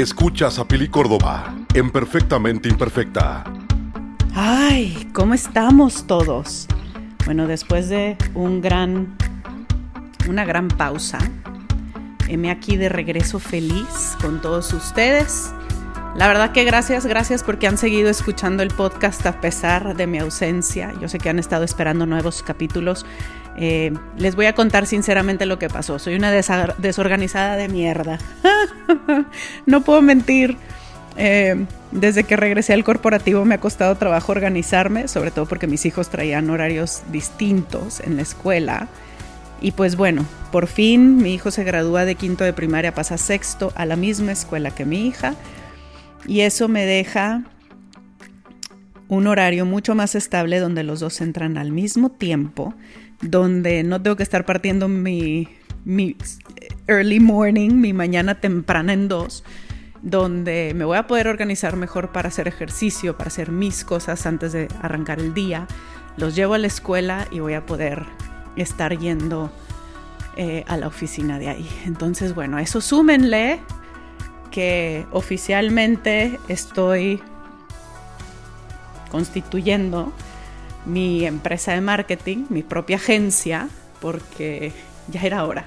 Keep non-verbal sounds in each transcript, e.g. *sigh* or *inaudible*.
Escuchas a Pili Córdoba en Perfectamente Imperfecta. Ay, ¿cómo estamos todos? Bueno, después de un gran, una gran pausa, heme aquí de regreso feliz con todos ustedes. La verdad que gracias, gracias porque han seguido escuchando el podcast a pesar de mi ausencia. Yo sé que han estado esperando nuevos capítulos. Eh, les voy a contar sinceramente lo que pasó. Soy una desorganizada de mierda. *laughs* no puedo mentir. Eh, desde que regresé al corporativo me ha costado trabajo organizarme, sobre todo porque mis hijos traían horarios distintos en la escuela. Y pues bueno, por fin mi hijo se gradúa de quinto de primaria, pasa sexto a la misma escuela que mi hija. Y eso me deja un horario mucho más estable donde los dos entran al mismo tiempo, donde no tengo que estar partiendo mi, mi early morning, mi mañana temprana en dos, donde me voy a poder organizar mejor para hacer ejercicio, para hacer mis cosas antes de arrancar el día. Los llevo a la escuela y voy a poder estar yendo eh, a la oficina de ahí. Entonces, bueno, eso súmenle que oficialmente estoy constituyendo mi empresa de marketing, mi propia agencia, porque ya era hora.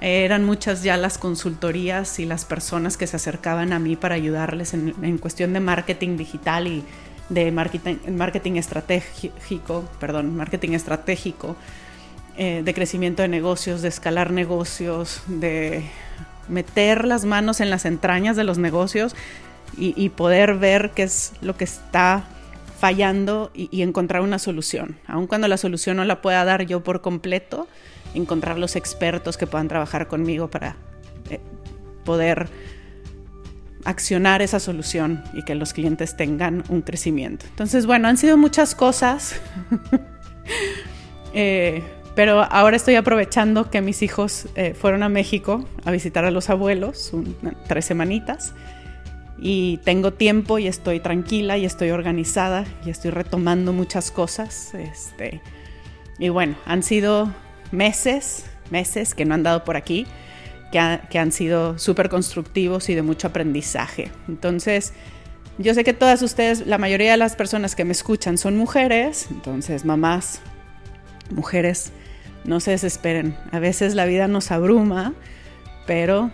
Eran muchas ya las consultorías y las personas que se acercaban a mí para ayudarles en, cuestión de marketing digital y de marketing, estratégico, perdón, marketing estratégico, eh, de crecimiento de negocios, de escalar negocios, de meter las manos en las entrañas de los negocios y, poder ver qué es lo que está fallando y, encontrar una solución. Aun cuando la solución no la pueda dar yo por completo, encontrar los expertos que puedan trabajar conmigo para eh, poder accionar esa solución y que los clientes tengan un crecimiento. Entonces, bueno, han sido muchas cosas. *laughs* eh, pero ahora estoy aprovechando que mis hijos eh, fueron a México a visitar a los abuelos, tres semanitas, y tengo tiempo y estoy tranquila y estoy organizada y estoy retomando muchas cosas. Este, y bueno, han sido meses, meses que no han dado por aquí, que, que han sido súper constructivos y de mucho aprendizaje. Entonces, yo sé que todas ustedes, la mayoría de las personas que me escuchan son mujeres, entonces mamás, mujeres no se desesperen. A veces la vida nos abruma, pero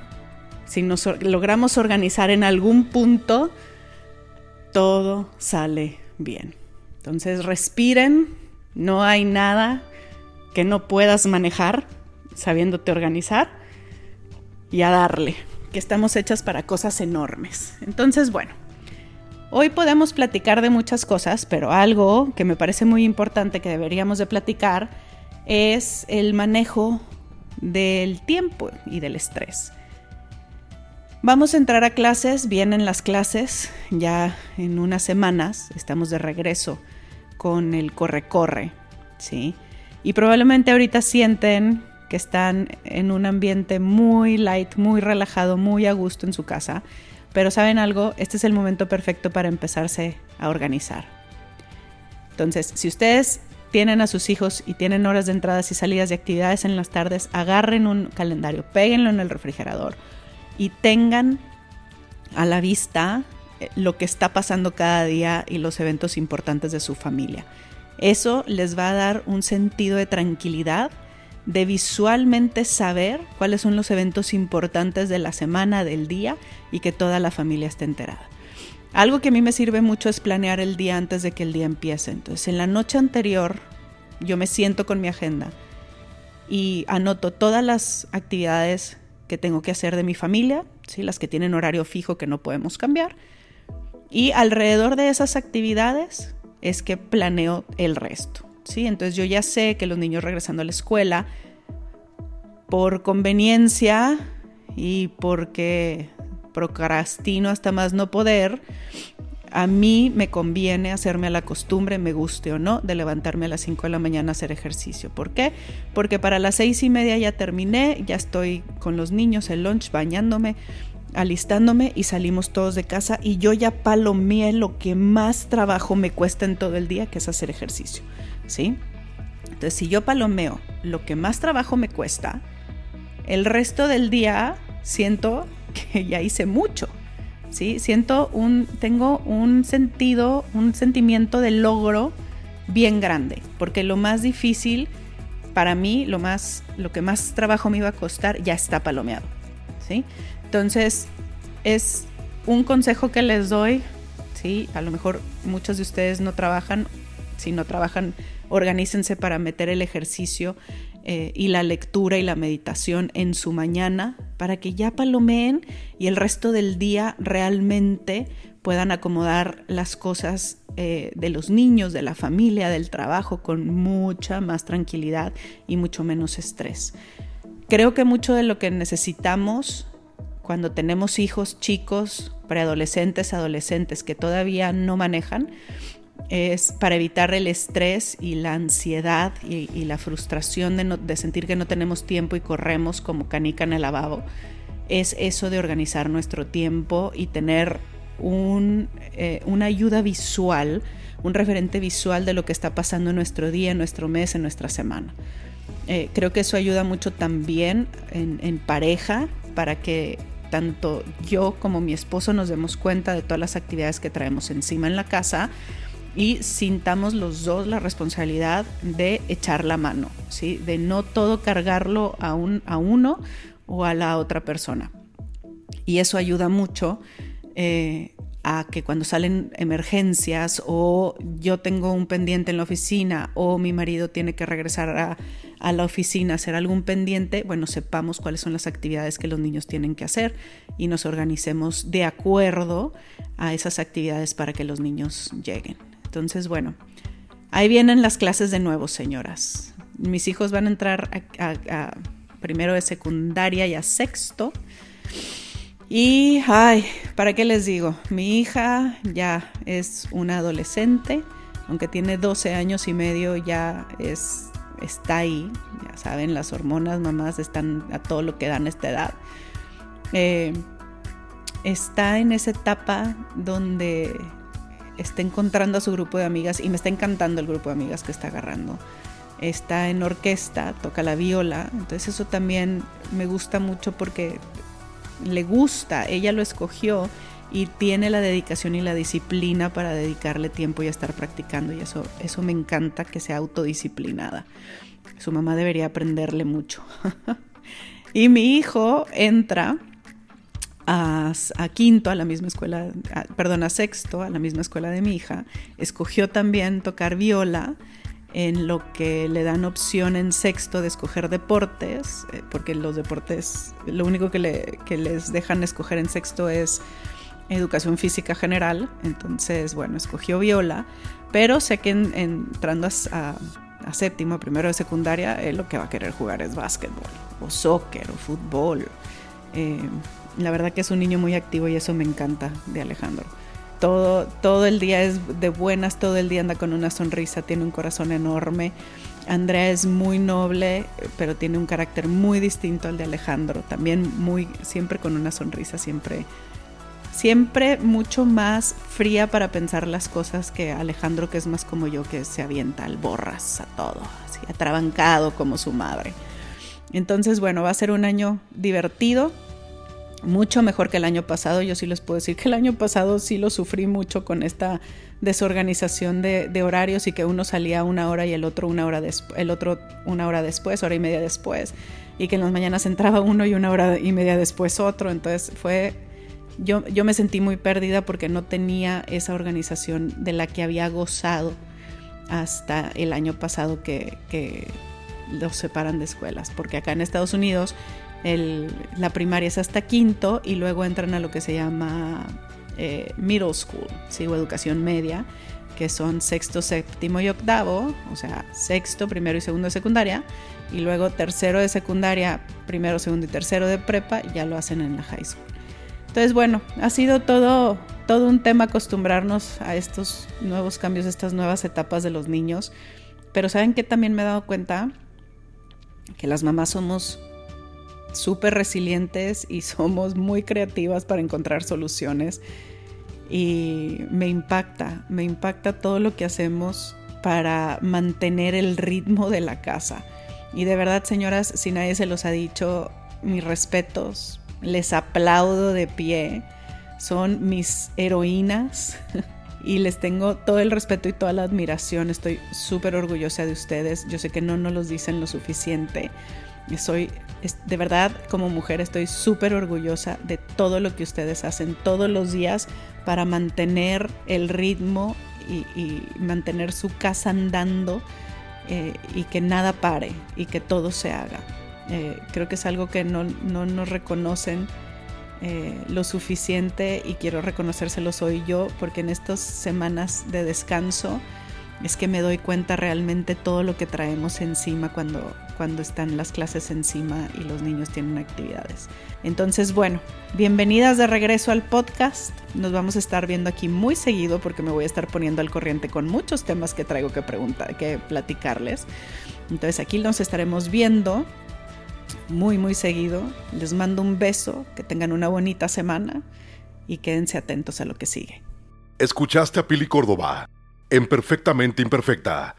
si nos logramos organizar en algún punto, todo sale bien. Entonces respiren, no hay nada que no puedas manejar sabiéndote organizar y a darle, que estamos hechas para cosas enormes. Entonces, bueno, hoy podemos platicar de muchas cosas, pero algo que me parece muy importante que deberíamos de platicar es el manejo del tiempo y del estrés. Vamos a entrar a clases, vienen las clases, ya en unas semanas estamos de regreso con el corre-corre, ¿sí? Y probablemente ahorita sienten que están en un ambiente muy light, muy relajado, muy a gusto en su casa, pero saben algo, este es el momento perfecto para empezarse a organizar. Entonces, si ustedes tienen a sus hijos y tienen horas de entradas y salidas de actividades en las tardes, agarren un calendario, péguenlo en el refrigerador y tengan a la vista eh, lo que está pasando cada día y los eventos importantes de su familia. Eso les va a dar un sentido de tranquilidad, de visualmente saber cuáles son los eventos importantes de la semana, del día y que toda la familia esté enterada. Algo que a mí me sirve mucho es planear el día antes de que el día empiece. Entonces, en la noche anterior, yo me siento con mi agenda y anoto todas las actividades tengo que hacer de mi familia, ¿sí? las que tienen horario fijo que no podemos cambiar. Y alrededor de esas actividades es que planeo el resto. ¿sí? Entonces yo ya sé que los niños regresando a la escuela, por conveniencia y porque procrastino hasta más no poder, a mí me conviene hacerme a la costumbre, me guste o no, de levantarme a las 5 de la mañana a hacer ejercicio. ¿Por qué? Porque para las seis y media ya terminé, ya estoy con los niños, el lunch, bañándome, alistándome y salimos todos de casa y yo ya palomeé lo que más trabajo me cuesta en todo el día, que es hacer ejercicio. ¿Sí? Entonces, si yo palomeo lo que más trabajo me cuesta, el resto del día siento que ya hice mucho, Siento un, tengo un sentido, un sentimiento de logro bien grande, porque lo más difícil para mí, lo, más, lo que más trabajo me iba a costar, ya está palomeado, ¿sí? Entonces, es un consejo que les doy, ¿sí? A lo mejor muchos de ustedes no trabajan, si no trabajan, organícense para meter el ejercicio eh, y la lectura y la meditación en su mañana para que ya palomeen y el resto del día realmente puedan acomodar las cosas eh, de los niños, de la familia, del trabajo con mucha más tranquilidad y mucho menos estrés. Creo que mucho de lo que necesitamos cuando tenemos hijos chicos, preadolescentes, adolescentes que todavía no manejan, es para evitar el estrés y la ansiedad y, la frustración de, sentir que no tenemos tiempo y corremos como canica en el lavabo, es eso de organizar nuestro tiempo y tener eh, una ayuda visual, un referente visual de lo que está pasando en nuestro día, en nuestro mes, en nuestra semana. Eh, creo que eso ayuda mucho también en pareja para que tanto yo como mi esposo nos demos cuenta de todas las actividades que traemos encima en la casa y sintamos los dos la responsabilidad de echar la mano, ¿sí? de no todo cargarlo a, un, a uno o a la otra persona. Y eso ayuda mucho eh, a que cuando salen emergencias o yo tengo un pendiente en la oficina o mi marido tiene que regresar a, a, la oficina a hacer algún pendiente, bueno, sepamos cuáles son las actividades que los niños tienen que hacer y nos organicemos de acuerdo a esas actividades para que los niños lleguen. Entonces, bueno, ahí vienen las clases de nuevo, señoras. Mis hijos van a entrar a, primero de secundaria y a sexto. Y, ay, ¿para qué les digo? Mi hija ya es una adolescente, aunque tiene 12 años y medio, ya es, está ahí. Ya saben, las hormonas, mamás, están a todo lo que dan esta edad. Eh, está en esa etapa donde está encontrando a su grupo de amigas y me está encantando el grupo de amigas que está agarrando. Está en orquesta, toca la viola, entonces eso también me gusta mucho porque le gusta, ella lo escogió y tiene la dedicación y la disciplina para dedicarle tiempo y estar practicando y eso, eso me encanta que sea autodisciplinada. Su mamá debería aprenderle mucho. *laughs* y mi hijo entra a, quinto, a la misma escuela, perdón, a sexto, a la misma escuela de mi hija, escogió también tocar viola en lo que le dan opción en sexto de escoger deportes, eh, porque los deportes, lo único que, le, que les dejan escoger en sexto es educación física general, entonces, bueno, escogió viola, pero sé que entrando a, a, séptimo, primero de secundaria, él lo que va a querer jugar es básquetbol, o soccer, o fútbol. Eh, la verdad que es un niño muy activo y eso me encanta de Alejandro. Todo, todo el día es de buenas, todo el día anda con una sonrisa, tiene un corazón enorme. Andrea es muy noble, pero tiene un carácter muy distinto al de Alejandro. También muy, siempre con una sonrisa, siempre, siempre mucho más fría para pensar las cosas que Alejandro, que es más como yo, que se avienta al borras a todo, así atrabancado como su madre. Entonces, bueno, va a ser un año divertido mucho mejor que el año pasado. Yo sí les puedo decir que el año pasado sí lo sufrí mucho con esta desorganización de, horarios y que uno salía una hora y el otro una hora después, el otro una hora después, hora y media después, y que en las mañanas entraba uno y una hora y media después otro. Entonces fue, yo, yo me sentí muy perdida porque no tenía esa organización de la que había gozado hasta el año pasado que, que los separan de escuelas, porque acá en Estados Unidos la primaria es hasta quinto y luego entran a lo que se llama eh, middle school, ¿sí? o educación media, que son sexto, séptimo y octavo, o sea, sexto, primero y segundo de secundaria, y luego tercero de secundaria, primero, segundo y tercero de prepa, ya lo hacen en la high school. Entonces, bueno, ha sido todo, todo un tema acostumbrarnos a estos nuevos cambios, estas nuevas etapas de los niños, pero ¿saben que también me he dado cuenta? Que las mamás somos súper resilientes y *laughs* somos muy creativas para encontrar soluciones. Y me impacta, me impacta todo lo que hacemos para mantener el ritmo de la casa. Y de verdad, señoras, si nadie se los ha dicho, mis respetos, les aplaudo de pie son mis heroínas *laughs* y les tengo todo el respeto y toda la admiración. Estoy súper orgullosa de ustedes. Yo sé que no nos los dicen lo suficiente. Soy, de verdad, como mujer, estoy súper orgullosa de todo lo que ustedes hacen todos los días para mantener el ritmo y, mantener su casa andando eh, y que nada pare y que todo se haga. Eh, creo que es algo que no, no nos reconocen eh, lo suficiente y quiero reconocérselo soy yo porque en estas semanas de descanso es que me doy cuenta realmente todo lo que traemos encima cuando, cuando están las clases encima y los niños tienen actividades. Entonces, bueno, bienvenidas de regreso al podcast. Nos vamos a estar viendo aquí muy seguido porque me voy a estar poniendo al corriente con muchos temas que traigo que preguntar, que platicarles. Entonces, aquí nos estaremos viendo muy, muy seguido. Les mando un beso, que tengan una bonita semana y quédense atentos a lo que sigue. Escuchaste a Pili Córdoba en Perfectamente Imperfecta